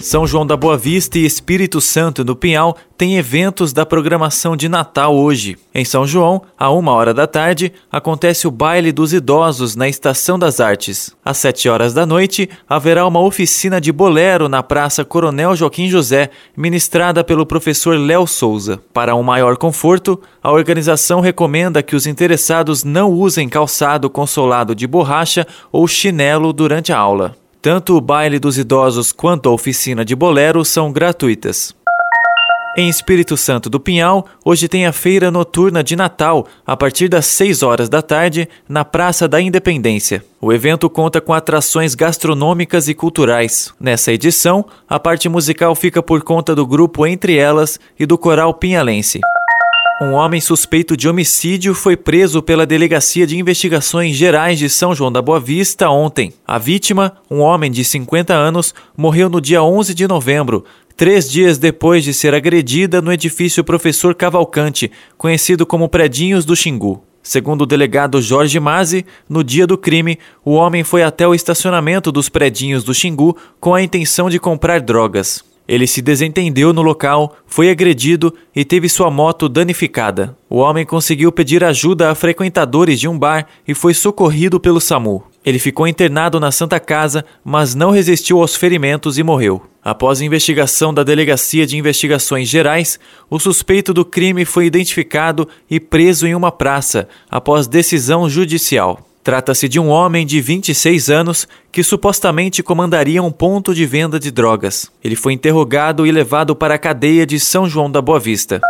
são João da Boa Vista e Espírito Santo do Pinhal têm eventos da programação de Natal hoje. Em São João, a uma hora da tarde, acontece o Baile dos Idosos na Estação das Artes. Às sete horas da noite, haverá uma oficina de bolero na Praça Coronel Joaquim José, ministrada pelo professor Léo Souza. Para um maior conforto, a organização recomenda que os interessados não usem calçado consolado de borracha ou chinelo durante a aula. Tanto o baile dos idosos quanto a oficina de bolero são gratuitas. Em Espírito Santo do Pinhal, hoje tem a feira noturna de Natal, a partir das 6 horas da tarde, na Praça da Independência. O evento conta com atrações gastronômicas e culturais. Nessa edição, a parte musical fica por conta do grupo Entre Elas e do Coral Pinhalense. Um homem suspeito de homicídio foi preso pela Delegacia de Investigações Gerais de São João da Boa Vista ontem. A vítima, um homem de 50 anos, morreu no dia 11 de novembro, três dias depois de ser agredida no edifício Professor Cavalcante, conhecido como Predinhos do Xingu. Segundo o delegado Jorge Mazzi, no dia do crime, o homem foi até o estacionamento dos Predinhos do Xingu com a intenção de comprar drogas. Ele se desentendeu no local, foi agredido e teve sua moto danificada. O homem conseguiu pedir ajuda a frequentadores de um bar e foi socorrido pelo SAMU. Ele ficou internado na Santa Casa, mas não resistiu aos ferimentos e morreu. Após investigação da Delegacia de Investigações Gerais, o suspeito do crime foi identificado e preso em uma praça, após decisão judicial. Trata-se de um homem de 26 anos que supostamente comandaria um ponto de venda de drogas. Ele foi interrogado e levado para a cadeia de São João da Boa Vista.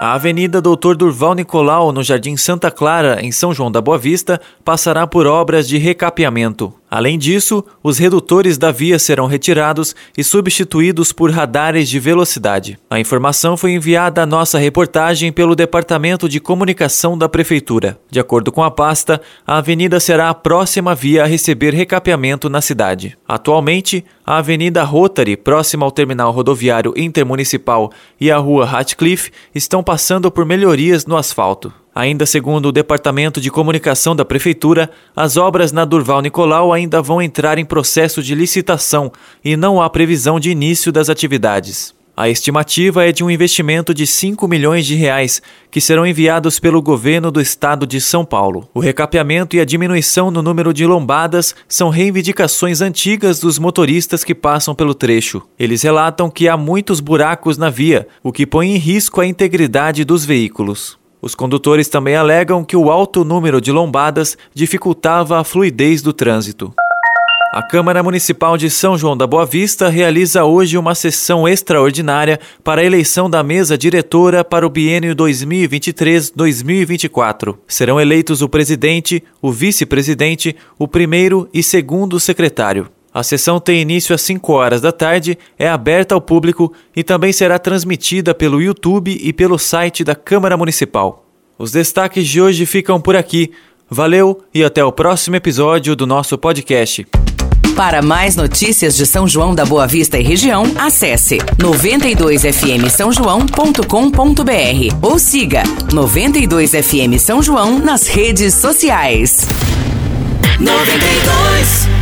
A Avenida Doutor Durval Nicolau, no Jardim Santa Clara, em São João da Boa Vista, passará por obras de recapeamento. Além disso, os redutores da via serão retirados e substituídos por radares de velocidade. A informação foi enviada à nossa reportagem pelo Departamento de Comunicação da Prefeitura. De acordo com a pasta, a avenida será a próxima via a receber recapeamento na cidade. Atualmente, a Avenida Rotary, próxima ao terminal rodoviário intermunicipal, e a Rua Ratcliffe estão passando por melhorias no asfalto. Ainda segundo o Departamento de Comunicação da Prefeitura, as obras na Durval Nicolau ainda vão entrar em processo de licitação e não há previsão de início das atividades. A estimativa é de um investimento de 5 milhões de reais, que serão enviados pelo governo do estado de São Paulo. O recapeamento e a diminuição no número de lombadas são reivindicações antigas dos motoristas que passam pelo trecho. Eles relatam que há muitos buracos na via, o que põe em risco a integridade dos veículos. Os condutores também alegam que o alto número de lombadas dificultava a fluidez do trânsito. A Câmara Municipal de São João da Boa Vista realiza hoje uma sessão extraordinária para a eleição da mesa diretora para o biênio 2023-2024. Serão eleitos o presidente, o vice-presidente, o primeiro e segundo secretário. A sessão tem início às 5 horas da tarde, é aberta ao público e também será transmitida pelo YouTube e pelo site da Câmara Municipal. Os destaques de hoje ficam por aqui. Valeu e até o próximo episódio do nosso podcast. Para mais notícias de São João da Boa Vista e região, acesse 92fm São João.com.br ou siga 92fm São João nas redes sociais. 92